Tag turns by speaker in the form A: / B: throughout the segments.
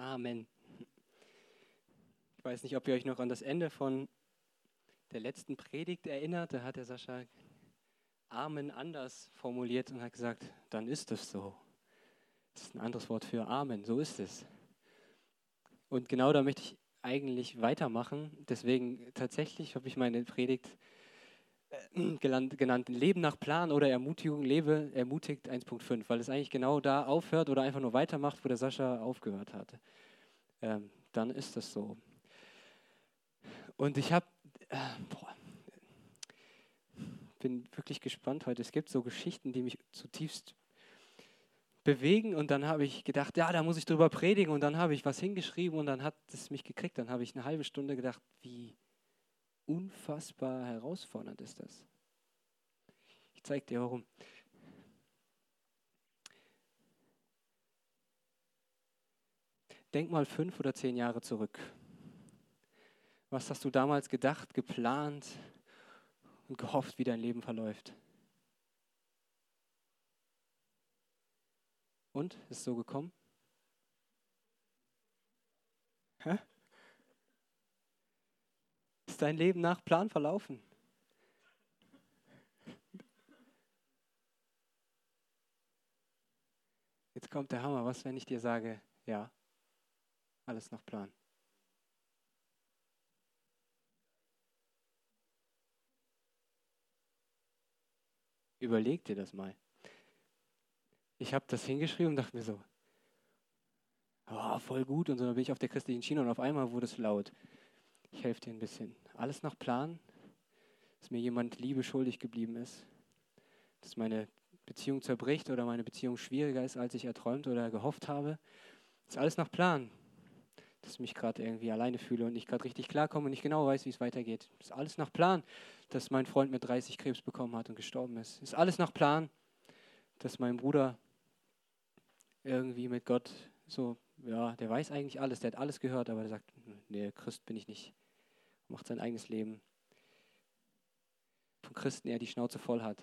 A: Amen. Ich weiß nicht, ob ihr euch noch an das Ende von der letzten Predigt erinnert. Da hat der Sascha Amen anders formuliert und hat gesagt, dann ist es so. Das ist ein anderes Wort für Amen, so ist es. Und genau da möchte ich eigentlich weitermachen. Deswegen tatsächlich habe ich meine Predigt äh, genannt Leben nach Plan oder Ermutigung, lebe ermutigt 1.5, weil es eigentlich genau da aufhört oder einfach nur weitermacht, wo der Sascha aufgehört hatte. Ähm, dann ist das so. Und ich habe, äh, bin wirklich gespannt heute. Es gibt so Geschichten, die mich zutiefst bewegen und dann habe ich gedacht, ja, da muss ich drüber predigen und dann habe ich was hingeschrieben und dann hat es mich gekriegt. Dann habe ich eine halbe Stunde gedacht, wie unfassbar herausfordernd ist das. Ich zeige dir warum. Denk mal fünf oder zehn Jahre zurück. Was hast du damals gedacht, geplant und gehofft, wie dein Leben verläuft? Und ist so gekommen? Hä? Ist dein Leben nach Plan verlaufen? Jetzt kommt der Hammer. Was, wenn ich dir sage, ja, alles nach Plan? Überleg dir das mal. Ich habe das hingeschrieben und dachte mir so, oh, voll gut. Und so dann bin ich auf der christlichen Schiene und auf einmal wurde es laut. Ich helfe dir ein bisschen. Alles nach Plan, dass mir jemand Liebe schuldig geblieben ist, dass meine Beziehung zerbricht oder meine Beziehung schwieriger ist, als ich erträumt oder gehofft habe. Das ist alles nach Plan, dass ich mich gerade irgendwie alleine fühle und nicht gerade richtig klarkomme und nicht genau weiß, wie es weitergeht. Das ist alles nach Plan, dass mein Freund mit 30 Krebs bekommen hat und gestorben ist. Das ist alles nach Plan, dass mein Bruder irgendwie mit Gott so ja, der weiß eigentlich alles, der hat alles gehört, aber der sagt, nee, Christ bin ich nicht. Macht sein eigenes Leben. Von Christen er die Schnauze voll hat.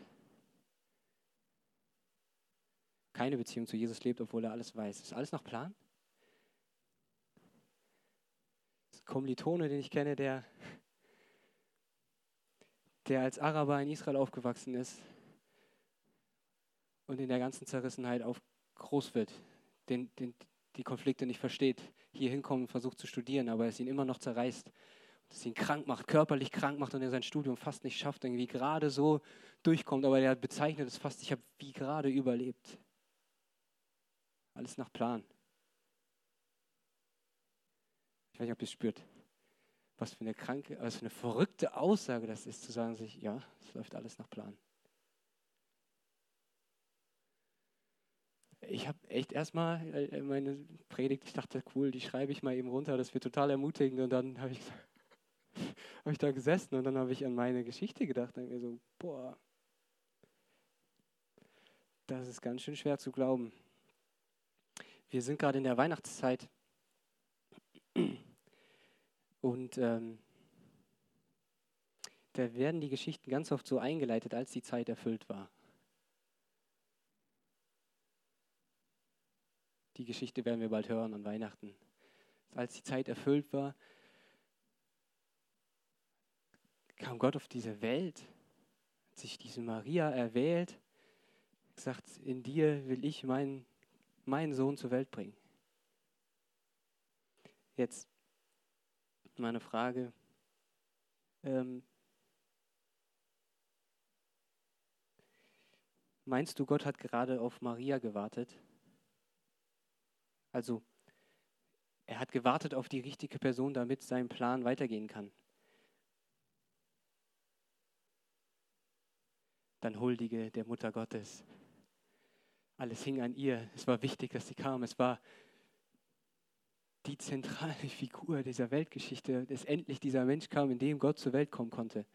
A: Keine Beziehung zu Jesus lebt, obwohl er alles weiß. Ist alles nach Plan? Das Kommilitone, den ich kenne, der, der als Araber in Israel aufgewachsen ist und in der ganzen Zerrissenheit auf groß wird. Den, den, die Konflikte nicht versteht, hier hinkommt und versucht zu studieren, aber es ihn immer noch zerreißt, es ihn krank macht, körperlich krank macht und er sein Studium fast nicht schafft, irgendwie gerade so durchkommt, aber er bezeichnet es fast, ich habe wie gerade überlebt. Alles nach Plan. Ich weiß nicht, ob ihr es spürt. Was für eine kranke, was für eine verrückte Aussage das ist, zu sagen sich, ja, es läuft alles nach Plan. Ich habe echt erstmal äh, meine Predigt, ich dachte, cool, die schreibe ich mal eben runter, das wird total ermutigend. Und dann habe ich, hab ich da gesessen und dann habe ich an meine Geschichte gedacht und mir so, boah, das ist ganz schön schwer zu glauben. Wir sind gerade in der Weihnachtszeit und ähm, da werden die Geschichten ganz oft so eingeleitet, als die Zeit erfüllt war. Die Geschichte werden wir bald hören an Weihnachten. Als die Zeit erfüllt war, kam Gott auf diese Welt, hat sich diese Maria erwählt, gesagt, in dir will ich meinen, meinen Sohn zur Welt bringen. Jetzt meine Frage. Ähm, meinst du, Gott hat gerade auf Maria gewartet? Also er hat gewartet auf die richtige Person, damit sein Plan weitergehen kann. Dann huldige der Mutter Gottes. Alles hing an ihr. Es war wichtig, dass sie kam. Es war die zentrale Figur dieser Weltgeschichte, dass endlich dieser Mensch kam, in dem Gott zur Welt kommen konnte.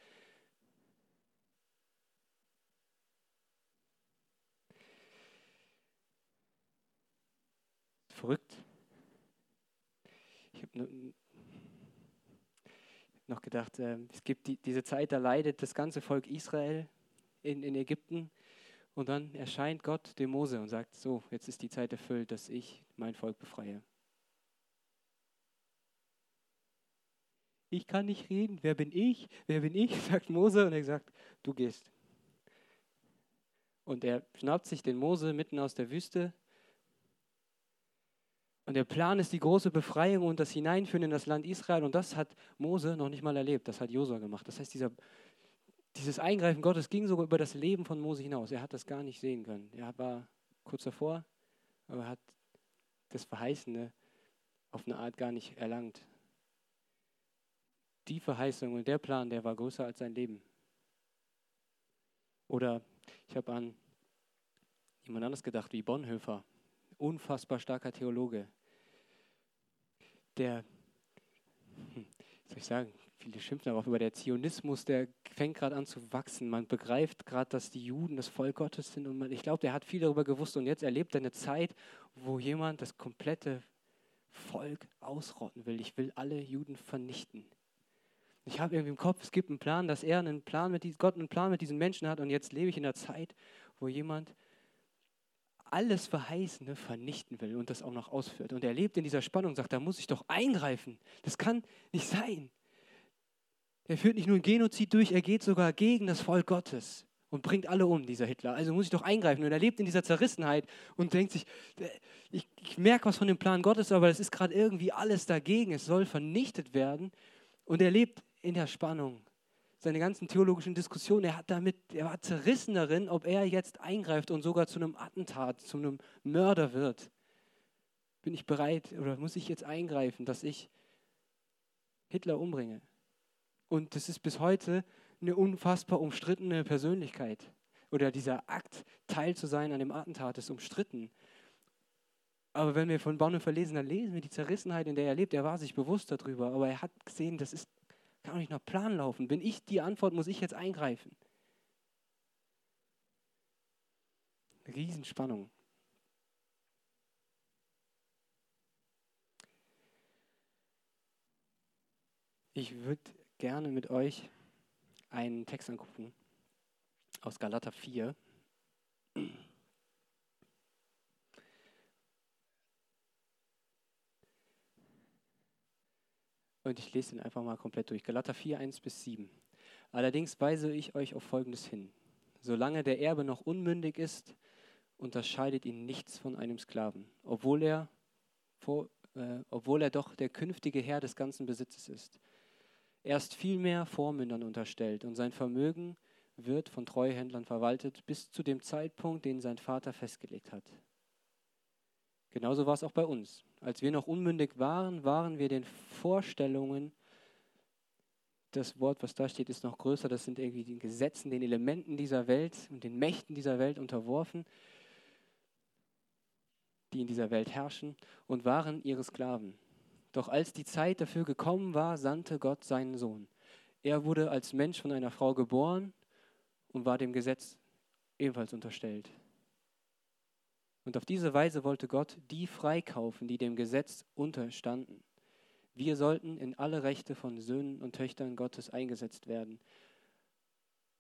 A: verrückt. Ich habe noch gedacht, äh, es gibt die, diese Zeit, da leidet das ganze Volk Israel in, in Ägypten. Und dann erscheint Gott dem Mose und sagt, so, jetzt ist die Zeit erfüllt, dass ich mein Volk befreie. Ich kann nicht reden, wer bin ich? Wer bin ich? sagt Mose und er sagt, du gehst. Und er schnappt sich den Mose mitten aus der Wüste und der Plan ist die große Befreiung und das Hineinführen in das Land Israel. Und das hat Mose noch nicht mal erlebt. Das hat Josua gemacht. Das heißt, dieser, dieses Eingreifen Gottes ging sogar über das Leben von Mose hinaus. Er hat das gar nicht sehen können. Er war kurz davor, aber hat das Verheißene auf eine Art gar nicht erlangt. Die Verheißung und der Plan, der war größer als sein Leben. Oder ich habe an jemand anderes gedacht, wie Bonhoeffer, unfassbar starker Theologe, der, hm, soll ich sagen, viele schimpfen darauf, über der Zionismus, der fängt gerade an zu wachsen. Man begreift gerade, dass die Juden das Volk Gottes sind und man, ich glaube, der hat viel darüber gewusst und jetzt erlebt er eine Zeit, wo jemand das komplette Volk ausrotten will. Ich will alle Juden vernichten. Ich habe irgendwie im Kopf, es gibt einen Plan, dass er einen Plan mit Gott einen Plan mit diesen Menschen hat und jetzt lebe ich in einer Zeit, wo jemand alles Verheißene vernichten will und das auch noch ausführt. Und er lebt in dieser Spannung, sagt, da muss ich doch eingreifen. Das kann nicht sein. Er führt nicht nur ein Genozid durch, er geht sogar gegen das Volk Gottes und bringt alle um, dieser Hitler. Also muss ich doch eingreifen. Und er lebt in dieser Zerrissenheit und denkt sich, ich, ich merke was von dem Plan Gottes, aber es ist gerade irgendwie alles dagegen. Es soll vernichtet werden. Und er lebt in der Spannung. Seine ganzen theologischen Diskussionen, er, hat damit, er war zerrissen darin, ob er jetzt eingreift und sogar zu einem Attentat, zu einem Mörder wird. Bin ich bereit oder muss ich jetzt eingreifen, dass ich Hitler umbringe? Und das ist bis heute eine unfassbar umstrittene Persönlichkeit. Oder dieser Akt, Teil zu sein an dem Attentat, ist umstritten. Aber wenn wir von Bonhoeffer lesen, dann lesen wir die Zerrissenheit, in der er lebt. Er war sich bewusst darüber, aber er hat gesehen, das ist kann auch nicht nach Plan laufen. Bin ich die Antwort, muss ich jetzt eingreifen. Riesenspannung. Ich würde gerne mit euch einen Text angucken aus Galater 4. Und ich lese den einfach mal komplett durch. Galater 4, 1 bis 7. Allerdings weise ich euch auf Folgendes hin. Solange der Erbe noch unmündig ist, unterscheidet ihn nichts von einem Sklaven, obwohl er, vor, äh, obwohl er doch der künftige Herr des ganzen Besitzes ist. Er ist vielmehr Vormündern unterstellt und sein Vermögen wird von Treuhändlern verwaltet bis zu dem Zeitpunkt, den sein Vater festgelegt hat. Genauso war es auch bei uns. Als wir noch unmündig waren, waren wir den Vorstellungen, das Wort, was da steht, ist noch größer, das sind irgendwie den Gesetzen, den Elementen dieser Welt und den Mächten dieser Welt unterworfen, die in dieser Welt herrschen und waren ihre Sklaven. Doch als die Zeit dafür gekommen war, sandte Gott seinen Sohn. Er wurde als Mensch von einer Frau geboren und war dem Gesetz ebenfalls unterstellt. Und auf diese Weise wollte Gott die freikaufen, die dem Gesetz unterstanden. Wir sollten in alle Rechte von Söhnen und Töchtern Gottes eingesetzt werden.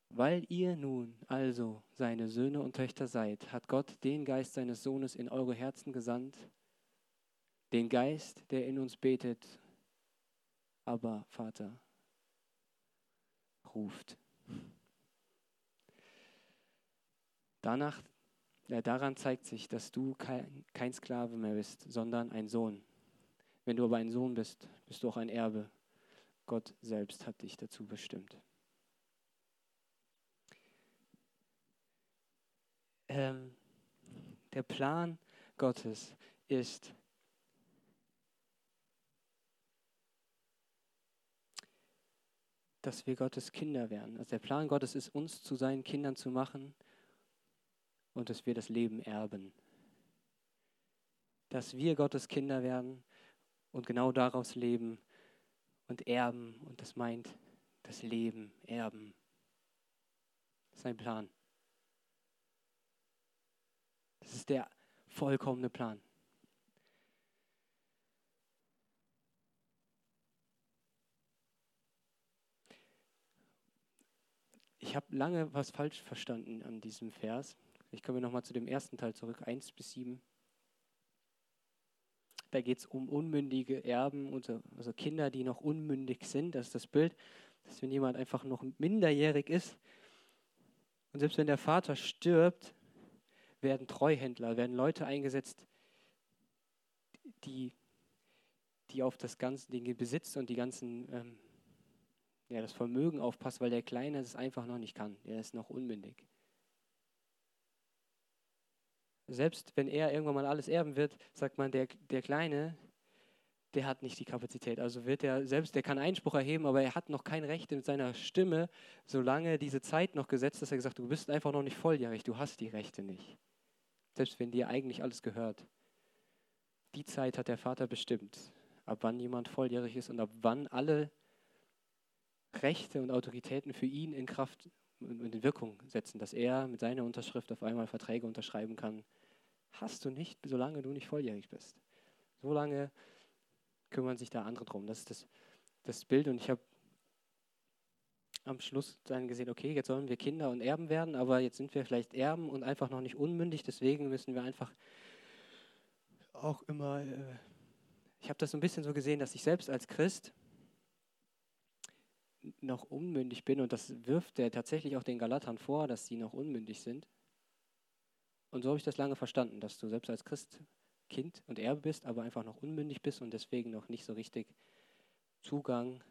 A: Weil ihr nun also seine Söhne und Töchter seid, hat Gott den Geist seines Sohnes in eure Herzen gesandt, den Geist, der in uns betet, aber Vater ruft. Danach daran zeigt sich, dass du kein, Sklave mehr bist, sondern ein Sohn. Wenn du aber ein Sohn bist, bist du auch ein Erbe. Gott selbst hat dich dazu bestimmt. Ähm, der Plan Gottes ist, dass wir Gottes Kinder werden. Also der Plan Gottes ist, uns zu seinen Kindern zu machen und dass wir das Leben erben. Dass wir Gottes Kinder werden und genau daraus leben und erben. Und das meint das Leben erben. Das ist ein Plan. Das ist der vollkommene Plan. Ich habe lange was falsch verstanden an diesem Vers. Ich komme nochmal zu dem ersten Teil zurück, 1 bis 7. Da geht es um unmündige Erben, also, Kinder, die noch unmündig sind. Das ist das Bild, dass wenn jemand einfach noch minderjährig ist und selbst wenn der Vater stirbt, werden Treuhändler, werden Leute eingesetzt, die, die auf das ganze, den Besitz und die ganzen, ähm, ja, das Vermögen aufpassen, weil der Kleine es einfach noch nicht kann. Der ist noch unmündig. Selbst wenn er irgendwann mal alles erben wird, sagt man, der, der Kleine, der hat nicht die Kapazität. Also wird er selbst, der kann Einspruch erheben, aber er hat noch kein Recht mit seiner Stimme, solange diese Zeit noch gesetzt ist, er gesagt, du bist einfach noch nicht volljährig, du hast die Rechte nicht. Selbst wenn dir eigentlich alles gehört. Die Zeit hat der Vater bestimmt, ab wann jemand volljährig ist und ab wann alle Rechte und Autoritäten für ihn in Kraft und in Wirkung setzen, dass er mit seiner Unterschrift auf einmal Verträge unterschreiben kann. Hast du nicht, solange du nicht volljährig bist. Solange kümmern sich da andere drum. Das ist das, das Bild und ich habe am Schluss dann gesehen, okay, jetzt sollen wir Kinder und Erben werden, aber jetzt sind wir vielleicht Erben und einfach noch nicht unmündig, deswegen müssen wir einfach auch immer, äh, ich habe das so ein bisschen so gesehen, dass ich selbst als Christ noch unmündig bin und das wirft er tatsächlich auch den Galatern vor, dass sie noch unmündig sind. Und so habe ich das lange verstanden, dass du selbst als Christ Kind und Erbe bist, aber einfach noch unmündig bist und deswegen noch nicht so richtig Zugang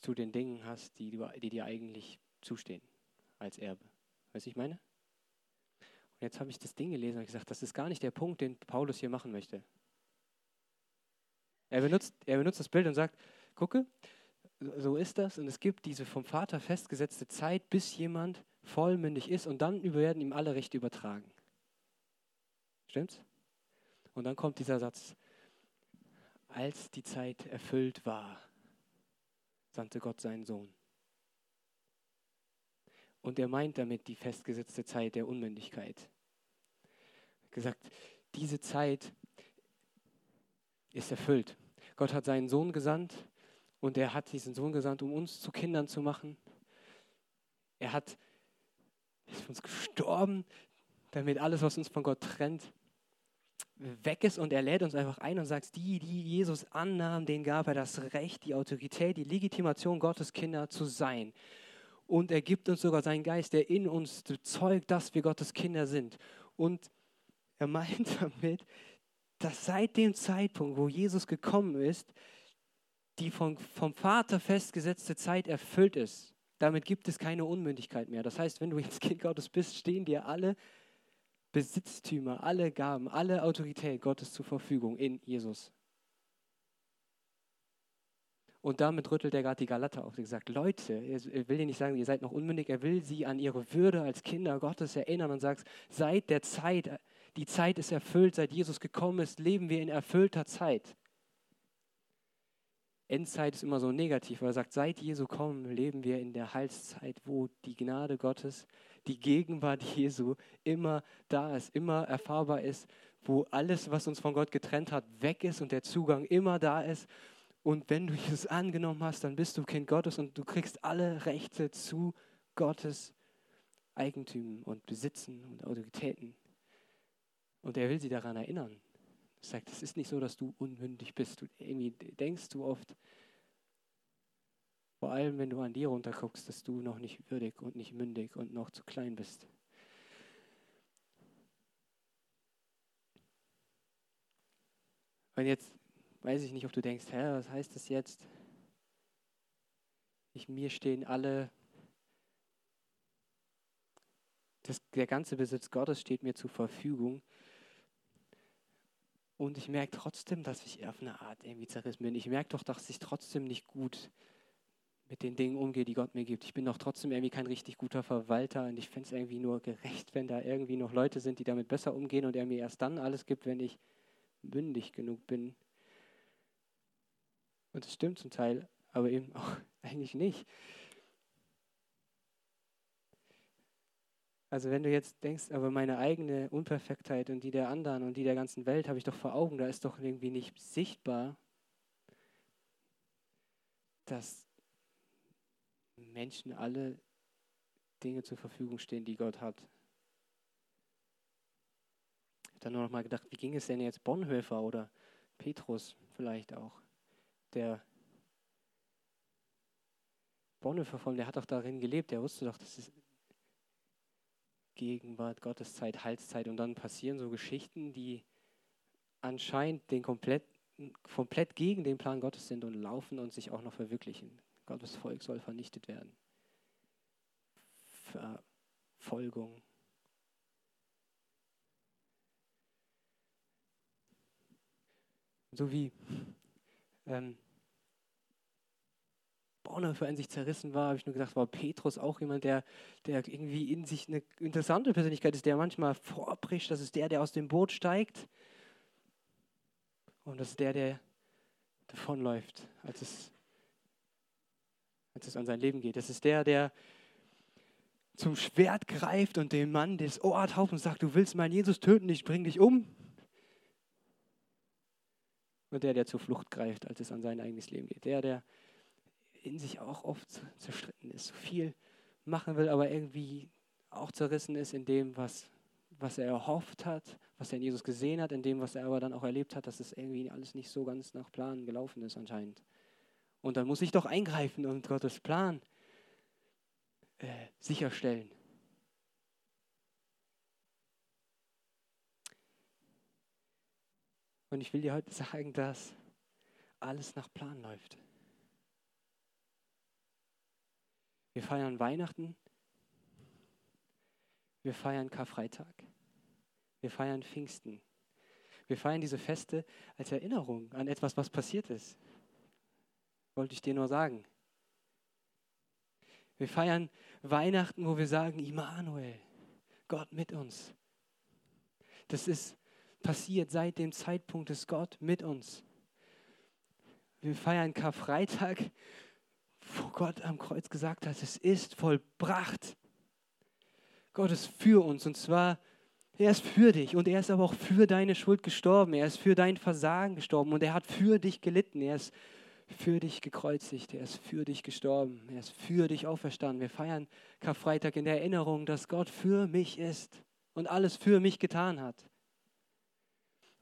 A: zu den Dingen hast, die, die dir eigentlich zustehen als Erbe. Weißt du, ich meine? Und jetzt habe ich das Ding gelesen und gesagt, das ist gar nicht der Punkt, den Paulus hier machen möchte. Er benutzt, er benutzt das Bild und sagt, gucke, so ist das und es gibt diese vom Vater festgesetzte Zeit, bis jemand vollmündig ist und dann werden ihm alle Rechte übertragen. Stimmt's? Und dann kommt dieser Satz, als die Zeit erfüllt war, sandte Gott seinen Sohn. Und er meint damit die festgesetzte Zeit der Unmündigkeit. Gesagt, diese Zeit ist erfüllt. Gott hat seinen Sohn gesandt und er hat diesen Sohn gesandt, um uns zu Kindern zu machen. Er hat ist für uns gestorben, damit alles, was uns von Gott trennt, weg ist und er lädt uns einfach ein und sagt, die, die Jesus annahmen, denen gab er das Recht, die Autorität, die Legitimation, Gottes Kinder zu sein. Und er gibt uns sogar seinen Geist, der in uns bezeugt, dass wir Gottes Kinder sind. Und er meint damit, dass seit dem Zeitpunkt, wo Jesus gekommen ist, die vom, vom Vater festgesetzte Zeit erfüllt ist. Damit gibt es keine Unmündigkeit mehr. Das heißt, wenn du jetzt Kind Gottes bist, stehen dir alle Besitztümer, alle Gaben, alle Autorität Gottes zur Verfügung in Jesus. Und damit rüttelt er gerade die Galater auf. Er sagt, Leute, er will dir nicht sagen, ihr seid noch unmündig, er will sie an ihre Würde als Kinder Gottes erinnern und sagt, seit der Zeit, die Zeit ist erfüllt, seit Jesus gekommen ist, leben wir in erfüllter Zeit. Endzeit ist immer so negativ, aber er sagt, seit Jesu kommen leben wir in der Heilszeit, wo die Gnade Gottes, die Gegenwart Jesu immer da ist, immer erfahrbar ist, wo alles, was uns von Gott getrennt hat, weg ist und der Zugang immer da ist. Und wenn du Jesus angenommen hast, dann bist du Kind Gottes und du kriegst alle Rechte zu Gottes Eigentümen und Besitzen und Autoritäten. Und er will sie daran erinnern. Sagt, es ist nicht so, dass du unmündig bist. Du, irgendwie denkst du oft, vor allem wenn du an dir runterguckst, dass du noch nicht würdig und nicht mündig und noch zu klein bist. Und jetzt weiß ich nicht, ob du denkst, hä, was heißt das jetzt? Ich, mir stehen alle, das, der ganze Besitz Gottes steht mir zur Verfügung. Und ich merke trotzdem, dass ich auf eine Art irgendwie zerrissen bin. Ich merke doch, dass ich trotzdem nicht gut mit den Dingen umgehe, die Gott mir gibt. Ich bin doch trotzdem irgendwie kein richtig guter Verwalter und ich finde es irgendwie nur gerecht, wenn da irgendwie noch Leute sind, die damit besser umgehen und er mir erst dann alles gibt, wenn ich mündig genug bin. Und das stimmt zum Teil, aber eben auch eigentlich nicht. Also wenn du jetzt denkst, aber meine eigene Unperfektheit und die der anderen und die der ganzen Welt habe ich doch vor Augen, da ist doch irgendwie nicht sichtbar, dass Menschen alle Dinge zur Verfügung stehen, die Gott hat. dann nur noch mal gedacht, wie ging es denn jetzt Bonhoeffer oder Petrus vielleicht auch, der Bonhoeffer von, der hat doch darin gelebt, der wusste doch, das ist Gegenwart, Gotteszeit, Heilszeit und dann passieren so Geschichten, die anscheinend den komplett, komplett gegen den Plan Gottes sind und laufen und sich auch noch verwirklichen. Gottes Volk soll vernichtet werden. Verfolgung. So wie ähm, Bonhoeffer in sich zerrissen war, habe ich nur gedacht, war Petrus auch jemand, der, der irgendwie in sich eine interessante Persönlichkeit ist, der manchmal vorbricht. Das ist der, der aus dem Boot steigt. Und das ist der, der davonläuft, als es, als es an sein Leben geht. Das ist der, der zum Schwert greift und dem Mann das Ohr tauft und sagt, du willst meinen Jesus töten, ich bring dich um. Und der, der zur Flucht greift, als es an sein eigenes Leben geht. Der, der in sich auch oft zerstritten ist, so viel machen will, aber irgendwie auch zerrissen ist in dem, was, was er erhofft hat, was er in Jesus gesehen hat, in dem, was er aber dann auch erlebt hat, dass es irgendwie alles nicht so ganz nach Plan gelaufen ist anscheinend. Und dann muss ich doch eingreifen und Gottes Plan äh, sicherstellen. Und ich will dir heute sagen, dass alles nach Plan läuft. Wir feiern Weihnachten. Wir feiern Karfreitag. Wir feiern Pfingsten. Wir feiern diese Feste als Erinnerung an etwas, was passiert ist. Wollte ich dir nur sagen. Wir feiern Weihnachten, wo wir sagen, Immanuel, Gott mit uns. Das ist passiert seit dem Zeitpunkt des Gott mit uns. Wir feiern Karfreitag, wo Gott am Kreuz gesagt hat, es ist vollbracht. Gott ist für uns und zwar, er ist für dich und er ist aber auch für deine Schuld gestorben. Er ist für dein Versagen gestorben und er hat für dich gelitten. Er ist für dich gekreuzigt. Er ist für dich gestorben. Er ist für dich auferstanden. Wir feiern Karfreitag in der Erinnerung, dass Gott für mich ist und alles für mich getan hat.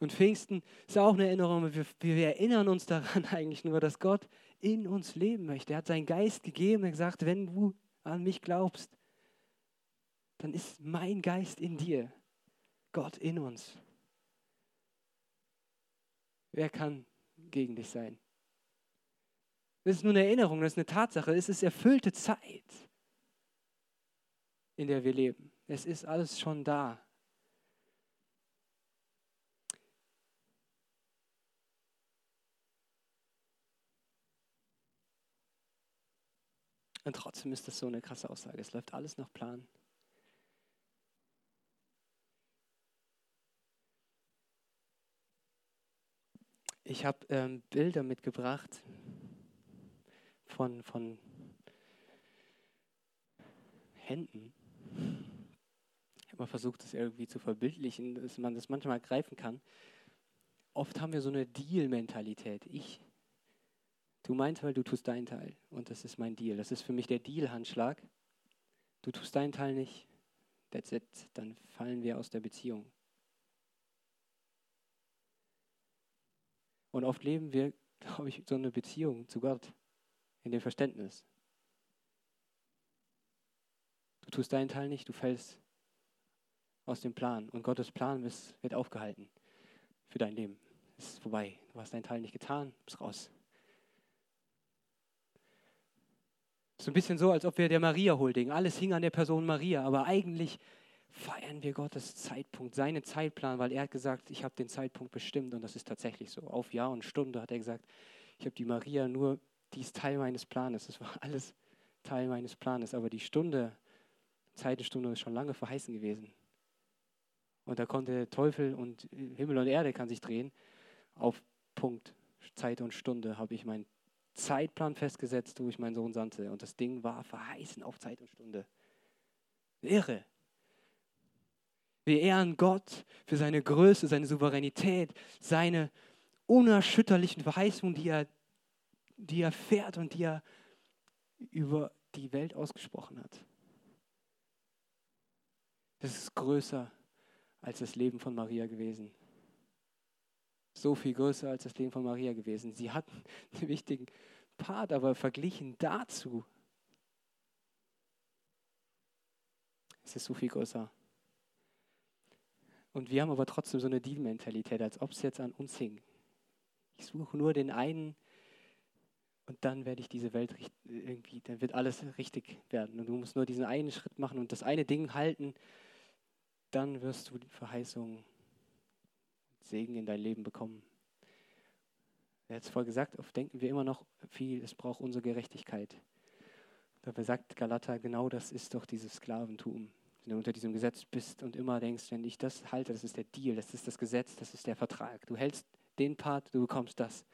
A: Und Pfingsten ist auch eine Erinnerung. Wir, wir erinnern uns daran eigentlich nur, dass Gott in uns leben möchte. Er hat seinen Geist gegeben und gesagt, wenn du an mich glaubst, dann ist mein Geist in dir, Gott in uns. Wer kann gegen dich sein? Das ist nur eine Erinnerung, das ist eine Tatsache. Es ist erfüllte Zeit, in der wir leben. Es ist alles schon da. Und trotzdem ist das so eine krasse Aussage. Es läuft alles nach Plan. Ich habe ähm, Bilder mitgebracht von, von Händen. Ich habe mal versucht, das irgendwie zu verbildlichen, dass man das manchmal greifen kann. Oft haben wir so eine Deal-Mentalität. Ich Tu meinen Teil, du tust deinen Teil. Und das ist mein Deal. Das ist für mich der Deal-Handschlag. Du tust deinen Teil nicht, that's it. Dann fallen wir aus der Beziehung. Und oft leben wir, glaube ich, so eine Beziehung zu Gott in dem Verständnis. Du tust deinen Teil nicht, du fällst aus dem Plan. Und Gottes Plan wird aufgehalten für dein Leben. Es ist vorbei. Du hast deinen Teil nicht getan, bist raus. So ein bisschen so, als ob wir der Maria huldigen. Alles hing an der Person Maria, aber eigentlich feiern wir Gottes Zeitpunkt, seinen Zeitplan, weil er hat gesagt, ich habe den Zeitpunkt bestimmt und das ist tatsächlich so. Auf Jahr und Stunde hat er gesagt, ich habe die Maria nur, die ist Teil meines Planes. Das war alles Teil meines Planes, aber die Stunde, Zeit ist schon lange verheißen gewesen. Und da konnte der Teufel und Himmel und Erde kann sich drehen. Auf Punkt, Zeit und Stunde habe ich meinen Zeitplan festgesetzt, wo ich meinen Sohn sandte. Und das Ding war verheißen auf Zeit und Stunde. Irre. Wir ehren Gott für seine Größe, seine Souveränität, seine unerschütterlichen Verheißungen, die er, die er fährt und die er über die Welt ausgesprochen hat. Das ist größer als das Leben von Maria gewesen. So viel größer als das Leben von Maria gewesen. Sie hat einen wichtigen Part, aber verglichen dazu ist es so viel größer. Und wir haben aber trotzdem so eine Deal-Mentalität, als ob es jetzt an uns hing. Ich suche nur den einen und dann werde ich diese Welt irgendwie, dann wird alles richtig werden. Und du musst nur diesen einen Schritt machen und das eine Ding halten, dann wirst du die Verheißung, Segen in dein Leben bekommen. Er hat es vorher gesagt, oft denken wir immer noch viel, es braucht unsere Gerechtigkeit. Dabei sagt Galater, genau das ist doch dieses Sklaventum. Wenn du unter diesem Gesetz bist und immer denkst, wenn ich das halte, das ist der Deal, das ist das Gesetz, das ist der Vertrag. Du hältst den Part, du bekommst das.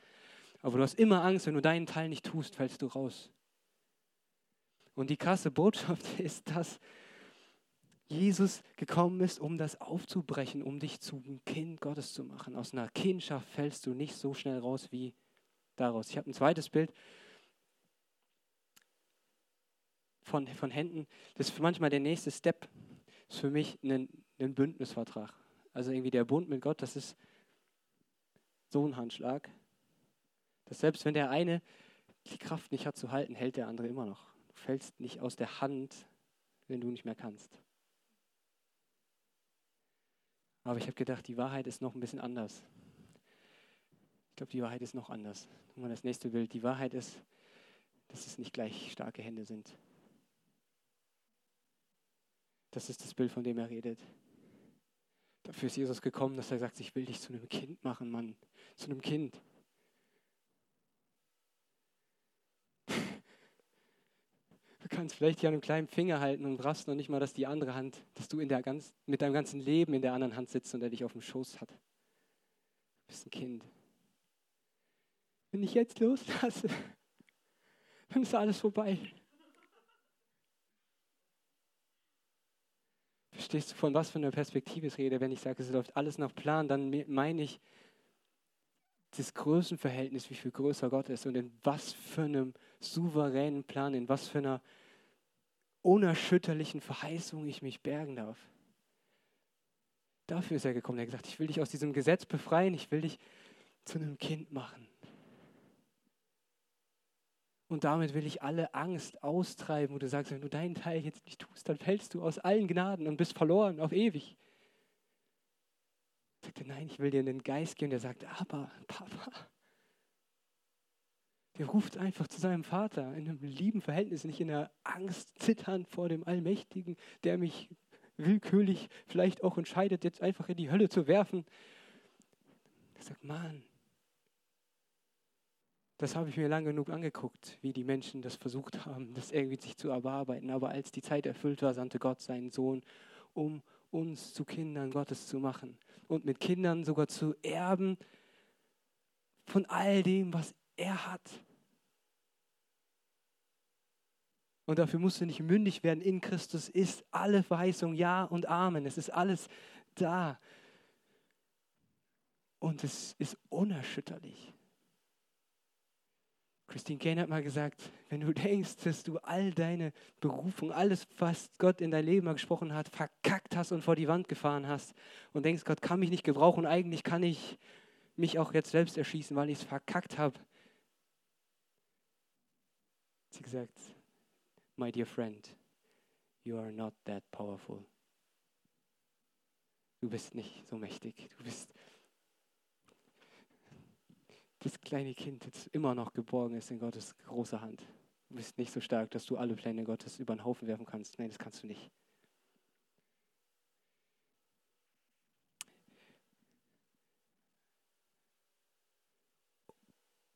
A: Aber du hast immer Angst, wenn du deinen Teil nicht tust, fällst du raus. Und die krasse Botschaft ist, dass Jesus gekommen ist, um das aufzubrechen, um dich zum Kind Gottes zu machen. Aus einer Kindschaft fällst du nicht so schnell raus wie daraus. Ich habe ein zweites Bild von, von Händen. Das ist manchmal der nächste Step. Das ist für mich ein, ein Bündnisvertrag. Also irgendwie der Bund mit Gott, das ist so ein Handschlag. Dass selbst wenn der eine die Kraft nicht hat zu halten, hält der andere immer noch. Du fällst nicht aus der Hand, wenn du nicht mehr kannst. Aber ich habe gedacht, die Wahrheit ist noch ein bisschen anders. Ich glaube, die Wahrheit ist noch anders. Mal das nächste Bild. Die Wahrheit ist, dass es nicht gleich starke Hände sind. Das ist das Bild, von dem er redet. Dafür ist Jesus gekommen, dass er sagt, ich will dich zu einem Kind machen, Mann. Zu einem Kind. Du kannst vielleicht hier an einem kleinen Finger halten und raffst noch nicht mal, dass die andere Hand, dass du in der ganz, mit deinem ganzen Leben in der anderen Hand sitzt und er dich auf dem Schoß hat. Du bist ein Kind. Wenn ich jetzt loslasse, dann ist alles vorbei. Verstehst du, von was für einer Perspektive ich rede? Wenn ich sage, es läuft alles nach Plan, dann meine ich das Größenverhältnis, wie viel größer Gott ist und in was für einem souveränen Plan, in was für einer unerschütterlichen Verheißung ich mich bergen darf. Dafür ist er gekommen. Er hat gesagt, ich will dich aus diesem Gesetz befreien, ich will dich zu einem Kind machen. Und damit will ich alle Angst austreiben, wo du sagst, wenn du deinen Teil jetzt nicht tust, dann fällst du aus allen Gnaden und bist verloren auf ewig. Er, nein, ich will dir einen Geist geben, der sagt, aber Papa, der ruft einfach zu seinem Vater in einem lieben Verhältnis, nicht in der Angst zitternd vor dem Allmächtigen, der mich willkürlich vielleicht auch entscheidet, jetzt einfach in die Hölle zu werfen. Er sagt, Mann, das habe ich mir lang genug angeguckt, wie die Menschen das versucht haben, das irgendwie sich zu erarbeiten. Aber als die Zeit erfüllt war, sandte Gott seinen Sohn, um uns zu Kindern Gottes zu machen und mit Kindern sogar zu erben von all dem, was er hat. Und dafür musst du nicht mündig werden. In Christus ist alle Verheißung Ja und Amen. Es ist alles da. Und es ist unerschütterlich. Christine Kane hat mal gesagt, wenn du denkst, dass du all deine Berufung, alles, was Gott in dein Leben mal gesprochen hat, verkackt hast und vor die Wand gefahren hast und denkst, Gott kann mich nicht gebrauchen, eigentlich kann ich mich auch jetzt selbst erschießen, weil ich es verkackt habe. Sie gesagt, my dear friend, you are not that powerful. Du bist nicht so mächtig. Du bist das kleine Kind, das immer noch geborgen ist in Gottes großer Hand. Du bist nicht so stark, dass du alle Pläne Gottes über den Haufen werfen kannst. Nein, das kannst du nicht.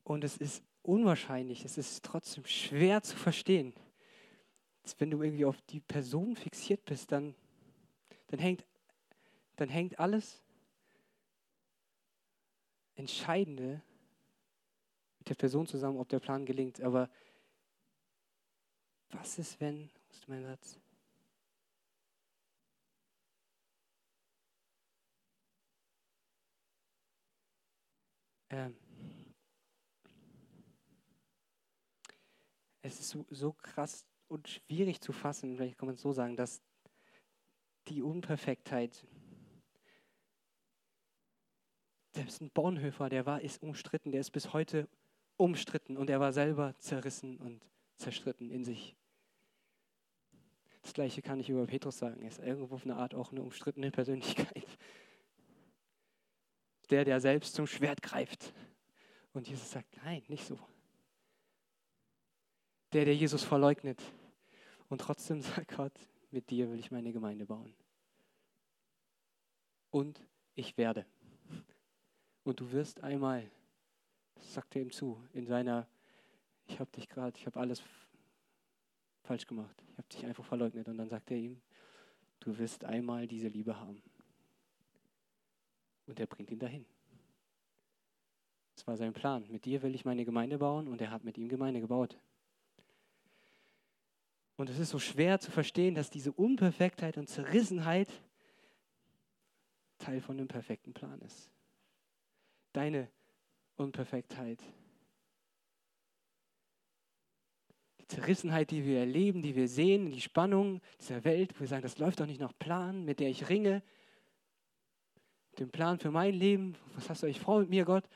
A: Und es ist unwahrscheinlich, es ist trotzdem schwer zu verstehen wenn du irgendwie auf die Person fixiert bist, dann, dann, hängt, dann hängt alles Entscheidende mit der Person zusammen, ob der Plan gelingt. Aber was ist, wenn, was ist mein Satz? Ähm, es ist so, so krass und schwierig zu fassen, vielleicht kann man es so sagen, dass die Unperfektheit Selbst ein Bornhöfer, der war, ist umstritten, der ist bis heute umstritten und er war selber zerrissen und zerstritten in sich. Das gleiche kann ich über Petrus sagen. Er ist irgendwo auf eine Art auch eine umstrittene Persönlichkeit. Der, der selbst zum Schwert greift. Und Jesus sagt, nein, nicht so. Der, der Jesus verleugnet. Und trotzdem sagt Gott, mit dir will ich meine Gemeinde bauen. Und ich werde. Und du wirst einmal, sagt er ihm zu, in seiner, ich habe dich gerade, ich habe alles falsch gemacht. Ich habe dich einfach verleugnet. Und dann sagt er ihm, du wirst einmal diese Liebe haben. Und er bringt ihn dahin. Das war sein Plan. Mit dir will ich meine Gemeinde bauen und er hat mit ihm Gemeinde gebaut. Und es ist so schwer zu verstehen, dass diese Unperfektheit und Zerrissenheit Teil von einem perfekten Plan ist. Deine Unperfektheit. Die Zerrissenheit, die wir erleben, die wir sehen, die Spannung dieser Welt, wo wir sagen, das läuft doch nicht nach Plan, mit der ich ringe. Den Plan für mein Leben, was hast du euch vor mit mir, Gott?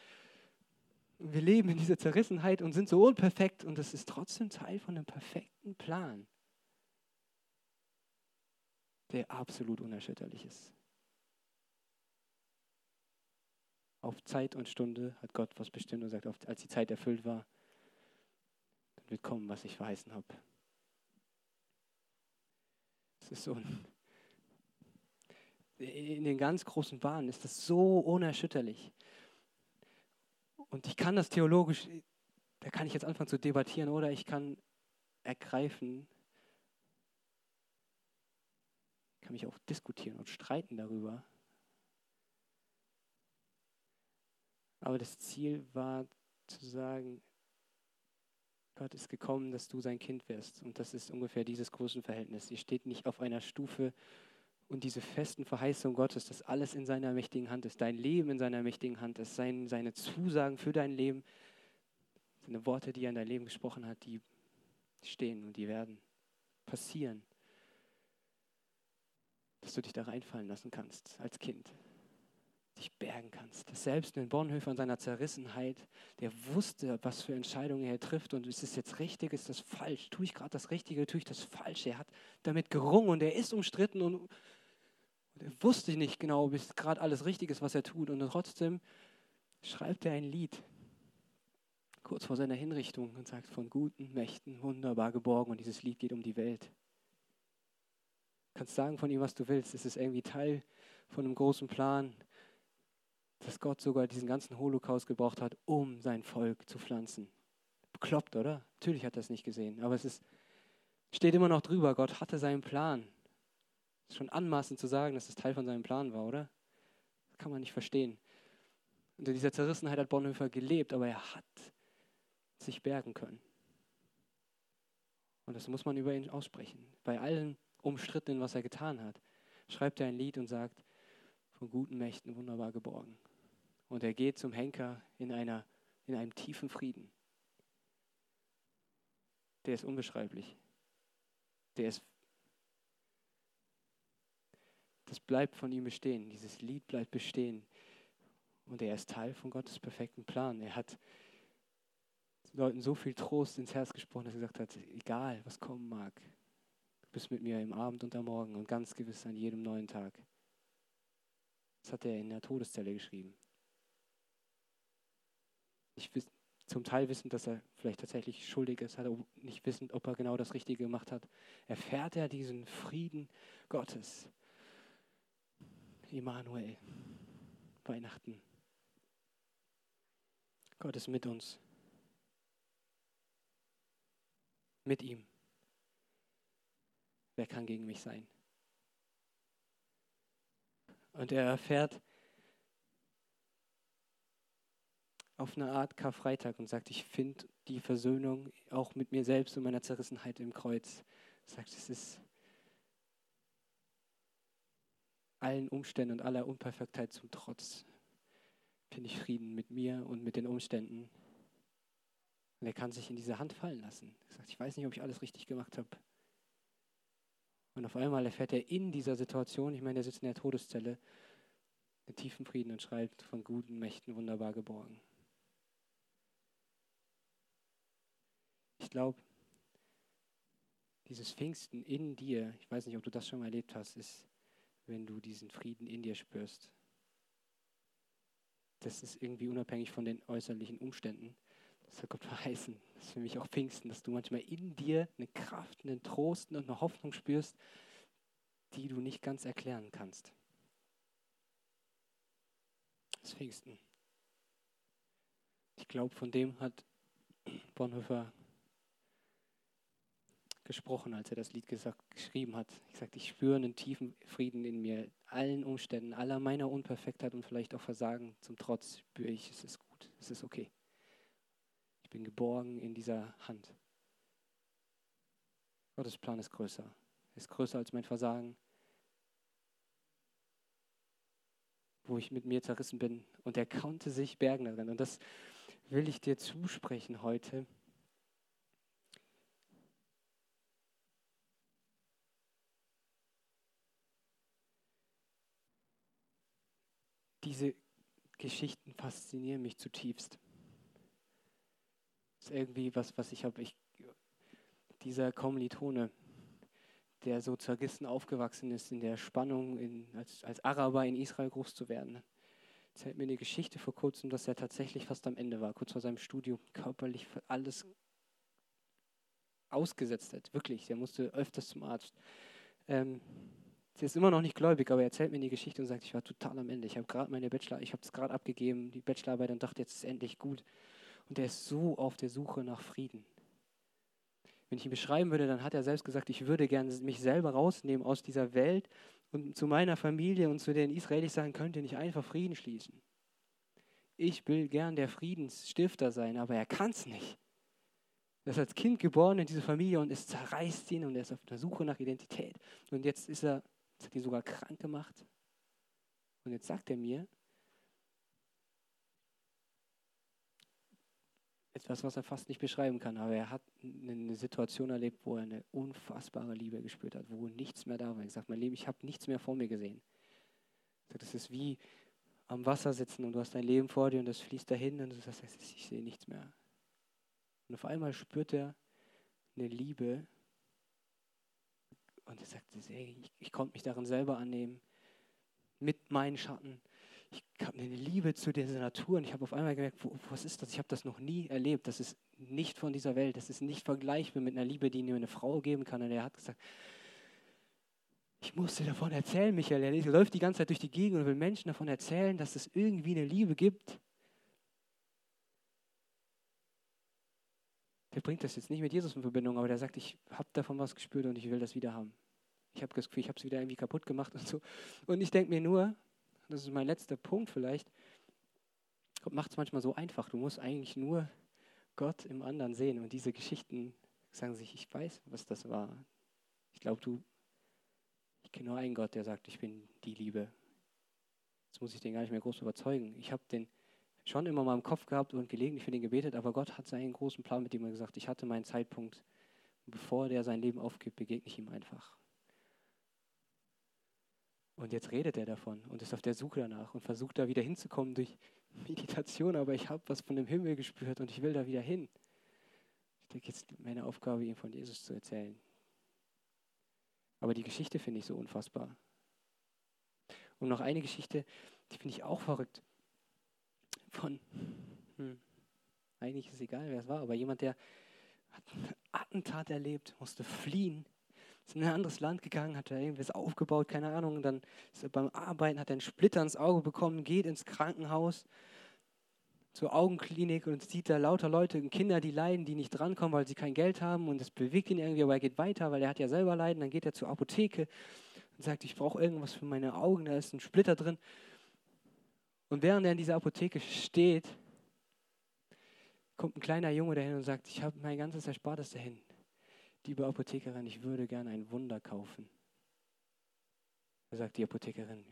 A: Wir leben in dieser Zerrissenheit und sind so unperfekt und das ist trotzdem Teil von einem perfekten Plan, der absolut unerschütterlich ist. Auf Zeit und Stunde hat Gott was bestimmt und sagt, als die Zeit erfüllt war, dann wird kommen, was ich verheißen habe. Es ist so ein, in den ganz großen Bahnen ist das so unerschütterlich. Und ich kann das theologisch, da kann ich jetzt anfangen zu debattieren oder ich kann ergreifen, kann mich auch diskutieren und streiten darüber. Aber das Ziel war zu sagen, Gott ist gekommen, dass du sein Kind wirst. Und das ist ungefähr dieses Größenverhältnis. Ihr steht nicht auf einer Stufe und diese festen Verheißungen Gottes, dass alles in seiner mächtigen Hand ist, dein Leben in seiner mächtigen Hand ist, sein, seine Zusagen für dein Leben, seine Worte, die er in dein Leben gesprochen hat, die stehen und die werden passieren. Dass du dich da reinfallen lassen kannst als Kind, dich bergen kannst. Dass selbst ein Bornhöfer in seiner Zerrissenheit, der wusste, was für Entscheidungen er trifft und ist es jetzt richtig, ist das falsch, tue ich gerade das Richtige, tue ich das Falsche. Er hat damit gerungen und er ist umstritten und und er wusste nicht genau, ob es gerade alles richtig ist, was er tut. Und trotzdem schreibt er ein Lied kurz vor seiner Hinrichtung und sagt, von guten Mächten wunderbar geborgen. Und dieses Lied geht um die Welt. Kannst sagen von ihm, was du willst. Es ist irgendwie Teil von einem großen Plan, dass Gott sogar diesen ganzen Holocaust gebraucht hat, um sein Volk zu pflanzen. Bekloppt, oder? Natürlich hat er es nicht gesehen, aber es ist, steht immer noch drüber. Gott hatte seinen Plan. Ist schon anmaßend zu sagen, dass das Teil von seinem Plan war, oder? Das kann man nicht verstehen. Unter dieser Zerrissenheit hat Bonhoeffer gelebt, aber er hat sich bergen können. Und das muss man über ihn aussprechen. Bei allen Umstrittenen, was er getan hat, schreibt er ein Lied und sagt, von guten Mächten wunderbar geborgen. Und er geht zum Henker in, einer, in einem tiefen Frieden. Der ist unbeschreiblich. Der ist das bleibt von ihm bestehen. Dieses Lied bleibt bestehen. Und er ist Teil von Gottes perfekten Plan. Er hat Leuten so viel Trost ins Herz gesprochen, dass er gesagt hat, egal was kommen mag, bist mit mir im Abend und am Morgen und ganz gewiss an jedem neuen Tag. Das hat er in der Todeszelle geschrieben. Ich zum Teil wissend, dass er vielleicht tatsächlich schuldig ist, hat er nicht wissend, ob er genau das Richtige gemacht hat, erfährt er diesen Frieden Gottes. Immanuel. Weihnachten. Gott ist mit uns. Mit ihm. Wer kann gegen mich sein? Und er erfährt auf eine Art Karfreitag und sagt, ich finde die Versöhnung auch mit mir selbst und meiner Zerrissenheit im Kreuz. Er sagt, es ist allen Umständen und aller Unperfektheit zum Trotz finde ich Frieden mit mir und mit den Umständen. Und er kann sich in diese Hand fallen lassen. Er sagt, ich weiß nicht, ob ich alles richtig gemacht habe. Und auf einmal erfährt er in dieser Situation, ich meine, er sitzt in der Todeszelle, einen tiefen Frieden und schreibt, von guten Mächten wunderbar geborgen. Ich glaube, dieses Pfingsten in dir, ich weiß nicht, ob du das schon mal erlebt hast, ist, wenn du diesen Frieden in dir spürst. Das ist irgendwie unabhängig von den äußerlichen Umständen. Das hat Gott verheißen. Das ist für mich auch Pfingsten, dass du manchmal in dir eine Kraft, einen Trost und eine Hoffnung spürst, die du nicht ganz erklären kannst. Das Pfingsten. Ich glaube, von dem hat Bonhoeffer gesprochen, als er das Lied gesagt, geschrieben hat. Ich sagte, ich spüre einen tiefen Frieden in mir. Allen Umständen, aller meiner Unperfektheit und vielleicht auch Versagen zum Trotz spüre ich, es ist gut, es ist okay. Bin geborgen in dieser Hand. Gottes Plan ist größer. Ist größer als mein Versagen. Wo ich mit mir zerrissen bin. Und er konnte sich bergen darin. Und das will ich dir zusprechen heute. diese Geschichten faszinieren mich zutiefst. Ist irgendwie was, was ich habe. Ich, dieser Kommilitone, der so zerrissen aufgewachsen ist, in der Spannung, in, als, als Araber in Israel groß zu werden, erzählt mir eine Geschichte vor kurzem, dass er tatsächlich fast am Ende war, kurz vor seinem Studium, körperlich alles ausgesetzt hat. Wirklich, der musste öfters zum Arzt. Ähm, Sie ist immer noch nicht gläubig, aber er erzählt mir die Geschichte und sagt, ich war total am Ende. Ich habe gerade meine Bachelor, ich habe es gerade abgegeben, die Bachelorarbeit und dachte, jetzt ist es endlich gut. Und er ist so auf der Suche nach Frieden. Wenn ich ihn beschreiben würde, dann hat er selbst gesagt, ich würde gerne mich selber rausnehmen aus dieser Welt und zu meiner Familie und zu den Israelis sagen, könnt ihr nicht einfach Frieden schließen. Ich will gern der Friedensstifter sein, aber er kann es nicht. Er ist als Kind geboren in diese Familie und es zerreißt ihn und er ist auf der Suche nach Identität. Und jetzt ist er das hat ihn sogar krank gemacht. Und jetzt sagt er mir etwas, was er fast nicht beschreiben kann, aber er hat eine Situation erlebt, wo er eine unfassbare Liebe gespürt hat, wo nichts mehr da war. Ich sage, mein Leben, ich habe nichts mehr vor mir gesehen. Das ist wie am Wasser sitzen und du hast dein Leben vor dir und das fließt dahin und du sagst, ich sehe nichts mehr. Und auf einmal spürt er eine Liebe, und er sagt, ich, ich konnte mich darin selber annehmen, mit meinen Schatten. Ich habe eine Liebe zu dieser Natur und ich habe auf einmal gemerkt, wo, was ist das? Ich habe das noch nie erlebt. Das ist nicht von dieser Welt. Das ist nicht vergleichbar mit einer Liebe, die mir eine Frau geben kann. Und er hat gesagt, ich musste davon erzählen, Michael. Er läuft die ganze Zeit durch die Gegend und will Menschen davon erzählen, dass es irgendwie eine Liebe gibt. Der bringt das jetzt nicht mit Jesus in Verbindung, aber der sagt, ich habe davon was gespürt und ich will das wieder haben. Ich habe das Gefühl, ich habe es wieder irgendwie kaputt gemacht und so. Und ich denke mir nur, das ist mein letzter Punkt vielleicht, Gott macht es manchmal so einfach. Du musst eigentlich nur Gott im anderen sehen. Und diese Geschichten sagen sich, ich weiß, was das war. Ich glaube, du, ich kenne nur einen Gott, der sagt, ich bin die Liebe. Jetzt muss ich den gar nicht mehr groß überzeugen. Ich habe den schon immer mal im Kopf gehabt und gelegentlich für den gebetet, aber Gott hat seinen großen Plan mit ihm gesagt, ich hatte meinen Zeitpunkt. Bevor der sein Leben aufgibt, begegne ich ihm einfach. Und jetzt redet er davon und ist auf der Suche danach und versucht da wieder hinzukommen durch Meditation, aber ich habe was von dem Himmel gespürt und ich will da wieder hin. Ich denke, jetzt meine Aufgabe, ihm von Jesus zu erzählen. Aber die Geschichte finde ich so unfassbar. Und noch eine Geschichte, die finde ich auch verrückt. Von, hm, eigentlich ist es egal, wer es war, aber jemand, der hat ein Attentat erlebt, musste fliehen ist in ein anderes Land gegangen, hat da irgendwas aufgebaut, keine Ahnung. Und dann ist er beim Arbeiten, hat er einen Splitter ins Auge bekommen, geht ins Krankenhaus zur Augenklinik und sieht da lauter Leute, Kinder, die leiden, die nicht drankommen, weil sie kein Geld haben und das bewegt ihn irgendwie, aber er geht weiter, weil er hat ja selber Leiden. Dann geht er zur Apotheke und sagt, ich brauche irgendwas für meine Augen, da ist ein Splitter drin. Und während er in dieser Apotheke steht, kommt ein kleiner Junge dahin und sagt, ich habe mein ganzes Erspartes dahin liebe Apothekerin, ich würde gerne ein Wunder kaufen. Da sagt die Apothekerin,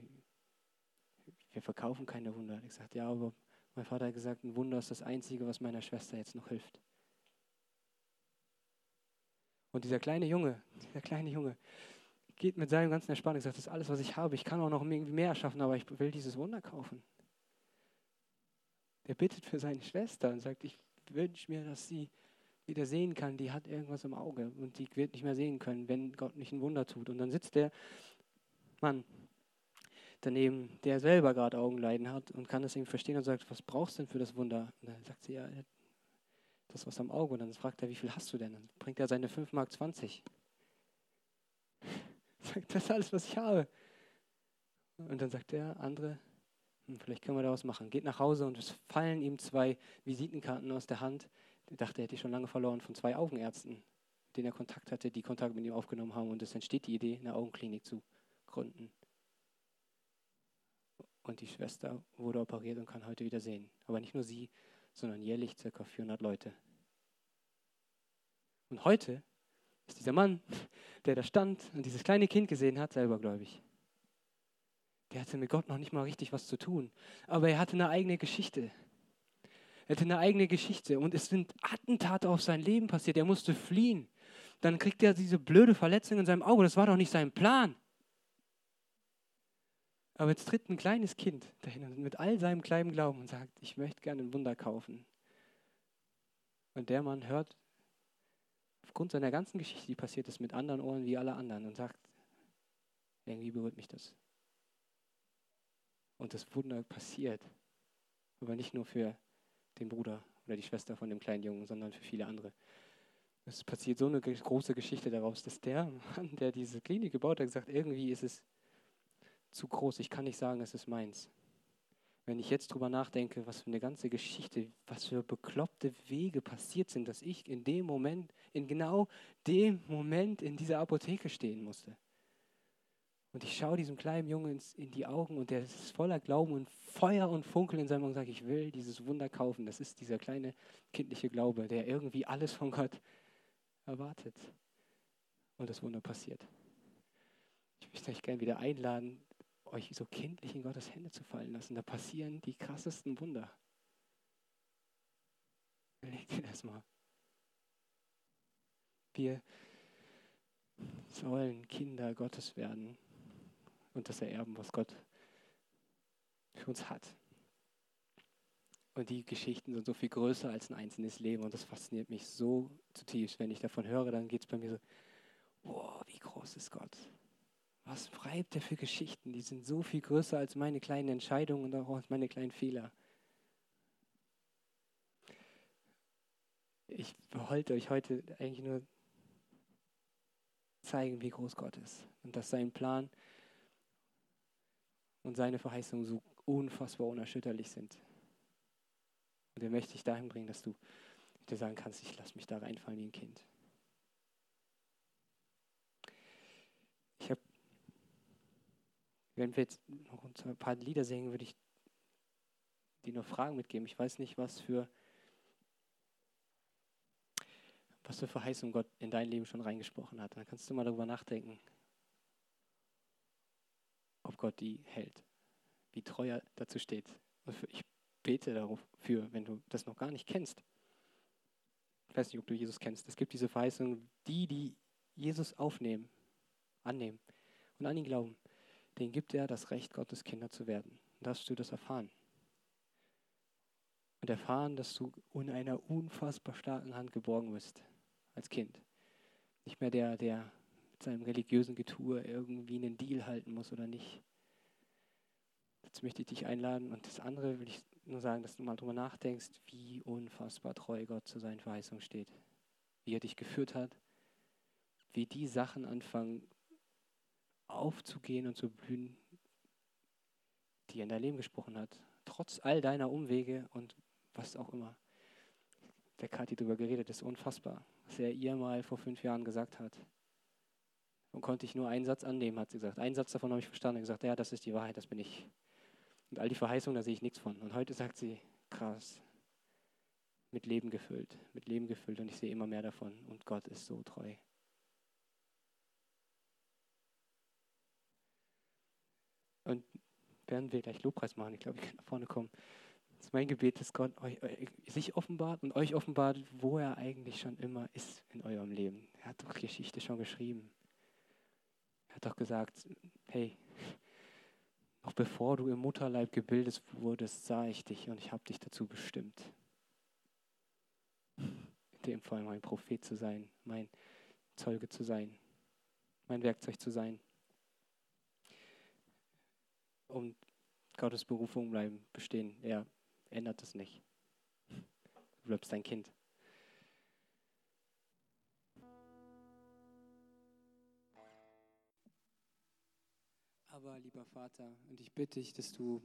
A: wir verkaufen keine Wunder. Ich sagte, ja, aber mein Vater hat gesagt, ein Wunder ist das Einzige, was meiner Schwester jetzt noch hilft. Und dieser kleine Junge, dieser kleine Junge geht mit seinem ganzen Ersparen und sagt, das ist alles, was ich habe. Ich kann auch noch irgendwie mehr erschaffen, aber ich will dieses Wunder kaufen. Der bittet für seine Schwester und sagt, ich wünsche mir, dass sie wieder sehen kann, die hat irgendwas im Auge und die wird nicht mehr sehen können, wenn Gott nicht ein Wunder tut. Und dann sitzt der Mann daneben, der selber gerade Augenleiden hat und kann das irgendwie verstehen und sagt, was brauchst du denn für das Wunder? Und dann sagt sie, ja, das was am Auge. Und dann fragt er, wie viel hast du denn? Dann bringt er seine 5 Mark 20. Sagt, das ist alles, was ich habe. Und dann sagt der andere, hm, vielleicht können wir da was machen. Geht nach Hause und es fallen ihm zwei Visitenkarten aus der Hand. Er dachte, er hätte schon lange verloren von zwei Augenärzten, mit denen er Kontakt hatte, die Kontakt mit ihm aufgenommen haben. Und es entsteht die Idee, eine Augenklinik zu gründen. Und die Schwester wurde operiert und kann heute wieder sehen. Aber nicht nur sie, sondern jährlich ca. 400 Leute. Und heute ist dieser Mann, der da stand und dieses kleine Kind gesehen hat, selber gläubig. Der hatte mit Gott noch nicht mal richtig was zu tun. Aber er hatte eine eigene Geschichte. Er hatte eine eigene Geschichte und es sind Attentate auf sein Leben passiert. Er musste fliehen. Dann kriegt er diese blöde Verletzung in seinem Auge. Das war doch nicht sein Plan. Aber jetzt tritt ein kleines Kind dahin mit all seinem kleinen Glauben und sagt, ich möchte gerne ein Wunder kaufen. Und der Mann hört aufgrund seiner ganzen Geschichte, die passiert ist, mit anderen Ohren wie alle anderen und sagt, irgendwie berührt mich das. Und das Wunder passiert. Aber nicht nur für den Bruder oder die Schwester von dem kleinen Jungen, sondern für viele andere. Es passiert so eine große Geschichte daraus, dass der Mann, der diese Klinik gebaut hat, gesagt, irgendwie ist es zu groß. Ich kann nicht sagen, es ist meins. Wenn ich jetzt drüber nachdenke, was für eine ganze Geschichte, was für bekloppte Wege passiert sind, dass ich in dem Moment, in genau dem Moment in dieser Apotheke stehen musste. Und ich schaue diesem kleinen Jungen in die Augen und der ist voller Glauben und Feuer und Funkel in seinem Augen und sage, ich will dieses Wunder kaufen. Das ist dieser kleine kindliche Glaube, der irgendwie alles von Gott erwartet. Und das Wunder passiert. Ich möchte euch gerne wieder einladen, euch so kindlich in Gottes Hände zu fallen lassen. Da passieren die krassesten Wunder. Überlegt ihr das mal. Wir sollen Kinder Gottes werden und das ererben, was Gott für uns hat. Und die Geschichten sind so viel größer als ein einzelnes Leben und das fasziniert mich so zutiefst. Wenn ich davon höre, dann geht es bei mir so, boah, wie groß ist Gott? Was schreibt er für Geschichten? Die sind so viel größer als meine kleinen Entscheidungen und auch als meine kleinen Fehler. Ich wollte euch heute eigentlich nur zeigen, wie groß Gott ist und dass sein Plan und seine Verheißungen so unfassbar unerschütterlich sind. Und er möchte dich dahin bringen, dass du dir sagen kannst, ich lasse mich da reinfallen wie ein Kind. Ich habe wenn wir jetzt noch ein paar Lieder singen, würde ich dir nur Fragen mitgeben. Ich weiß nicht, was für, was für Verheißung Gott in dein Leben schon reingesprochen hat. Dann kannst du mal darüber nachdenken, ob Gott die hält, wie treu er dazu steht. Ich bete dafür, wenn du das noch gar nicht kennst. Ich weiß nicht, ob du Jesus kennst. Es gibt diese Verheißung, die, die Jesus aufnehmen, annehmen und an ihn glauben den gibt er das Recht, Gottes Kinder zu werden. Darfst du das erfahren? Und erfahren, dass du in einer unfassbar starken Hand geborgen bist als Kind. Nicht mehr der, der mit seinem religiösen Getue irgendwie einen Deal halten muss oder nicht. Jetzt möchte ich dich einladen. Und das andere will ich nur sagen, dass du mal drüber nachdenkst, wie unfassbar treu Gott zu seinen Verheißungen steht. Wie er dich geführt hat. Wie die Sachen anfangen aufzugehen und zu blühen, die er in dein Leben gesprochen hat. Trotz all deiner Umwege und was auch immer. Der Kathi darüber geredet, ist unfassbar, was er ihr mal vor fünf Jahren gesagt hat. Und konnte ich nur einen Satz annehmen, hat sie gesagt. Einen Satz davon habe ich verstanden und gesagt, ja, das ist die Wahrheit, das bin ich. Und all die Verheißungen, da sehe ich nichts von. Und heute sagt sie, krass, mit Leben gefüllt, mit Leben gefüllt und ich sehe immer mehr davon. Und Gott ist so treu. Und werden wir gleich Lobpreis machen. Ich glaube, ich kann nach vorne kommen. Das ist mein Gebet, dass Gott euch, sich offenbart und euch offenbart, wo er eigentlich schon immer ist in eurem Leben. Er hat doch Geschichte schon geschrieben. Doch gesagt, hey, noch bevor du im Mutterleib gebildet wurdest, sah ich dich und ich habe dich dazu bestimmt. In dem Fall mein Prophet zu sein, mein Zeuge zu sein, mein Werkzeug zu sein. Um Gottes Berufung bleiben bestehen. Er ändert es nicht. Du bleibst dein Kind. Aber lieber Vater, und ich bitte dich, dass du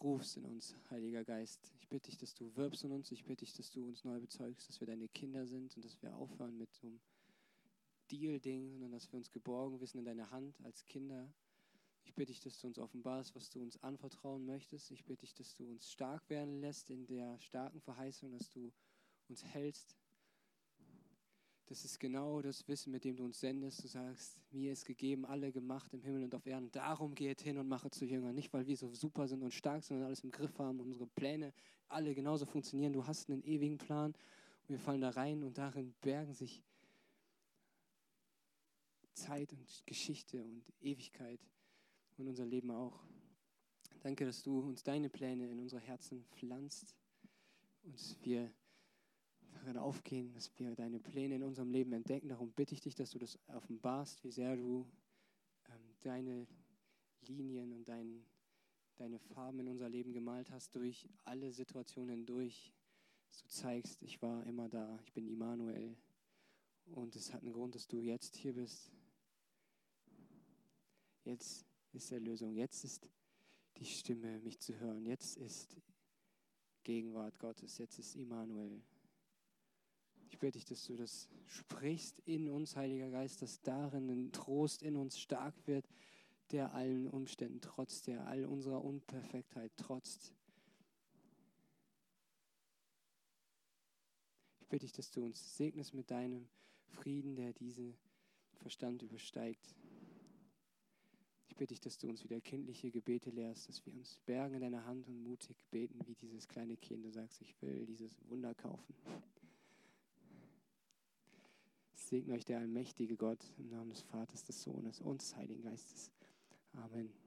A: rufst in uns, Heiliger Geist. Ich bitte dich, dass du wirbst in uns. Ich bitte dich, dass du uns neu bezeugst, dass wir deine Kinder sind und dass wir aufhören mit so einem Deal-Ding, sondern dass wir uns geborgen wissen in deiner Hand als Kinder. Ich bitte dich, dass du uns offenbarst, was du uns anvertrauen möchtest. Ich bitte dich, dass du uns stark werden lässt in der starken Verheißung, dass du uns hältst das ist genau das Wissen, mit dem du uns sendest. Du sagst, mir ist gegeben, alle gemacht im Himmel und auf Erden. Darum geht hin und mache zu Jüngern. Nicht, weil wir so super sind und stark und alles im Griff haben, unsere Pläne alle genauso funktionieren. Du hast einen ewigen Plan und wir fallen da rein und darin bergen sich Zeit und Geschichte und Ewigkeit und unser Leben auch. Danke, dass du uns deine Pläne in unsere Herzen pflanzt und wir darin aufgehen, dass wir deine Pläne in unserem Leben entdecken. Darum bitte ich dich, dass du das offenbarst, wie sehr du ähm, deine Linien und dein, deine Farben in unser Leben gemalt hast, durch alle Situationen hindurch. Dass du zeigst, ich war immer da, ich bin Immanuel. Und es hat einen Grund, dass du jetzt hier bist. Jetzt ist Erlösung, jetzt ist die Stimme, mich zu hören. Jetzt ist Gegenwart Gottes, jetzt ist Immanuel. Ich bitte dich, dass du das sprichst in uns, Heiliger Geist, dass darin ein Trost in uns stark wird, der allen Umständen trotzt, der all unserer Unperfektheit trotzt. Ich bitte dich, dass du uns segnest mit deinem Frieden, der diesen Verstand übersteigt. Ich bitte dich, dass du uns wieder kindliche Gebete lehrst, dass wir uns bergen in deiner Hand und mutig beten, wie dieses kleine Kind. Du sagst, ich will dieses Wunder kaufen segne euch der allmächtige Gott im Namen des Vaters, des Sohnes und des Heiligen Geistes. Amen.